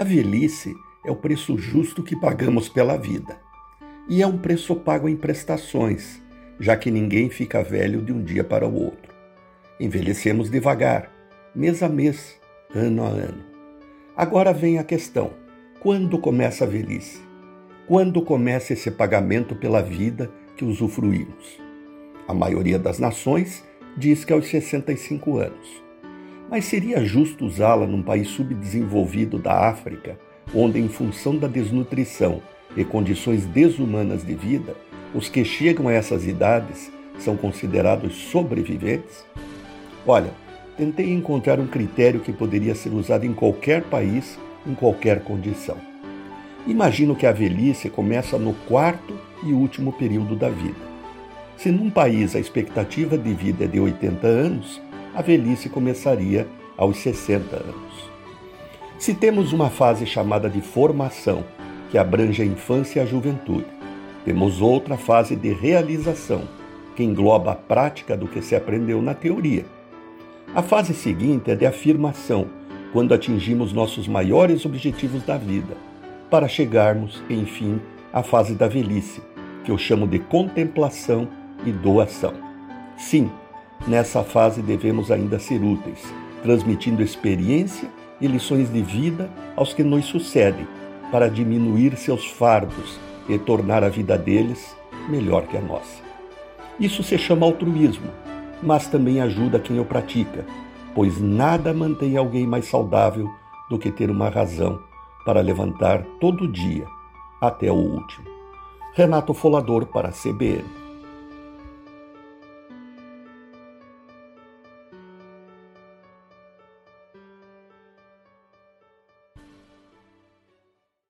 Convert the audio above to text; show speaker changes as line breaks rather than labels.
A velhice é o preço justo que pagamos pela vida. E é um preço pago em prestações, já que ninguém fica velho de um dia para o outro. Envelhecemos devagar, mês a mês, ano a ano. Agora vem a questão: quando começa a velhice? Quando começa esse pagamento pela vida que usufruímos? A maioria das nações diz que aos 65 anos. Mas seria justo usá-la num país subdesenvolvido da África, onde, em função da desnutrição e condições desumanas de vida, os que chegam a essas idades são considerados sobreviventes? Olha, tentei encontrar um critério que poderia ser usado em qualquer país, em qualquer condição. Imagino que a velhice começa no quarto e último período da vida. Se num país a expectativa de vida é de 80 anos, a velhice começaria aos 60 anos. Se temos uma fase chamada de formação, que abrange a infância e a juventude, temos outra fase de realização, que engloba a prática do que se aprendeu na teoria. A fase seguinte é de afirmação, quando atingimos nossos maiores objetivos da vida, para chegarmos, enfim, à fase da velhice, que eu chamo de contemplação e doação. Sim, nessa fase devemos ainda ser úteis, transmitindo experiência e lições de vida aos que nos sucedem, para diminuir seus fardos e tornar a vida deles melhor que a nossa. Isso se chama altruísmo, mas também ajuda quem o pratica, pois nada mantém alguém mais saudável do que ter uma razão para levantar todo dia até o último. Renato Folador para a CBN.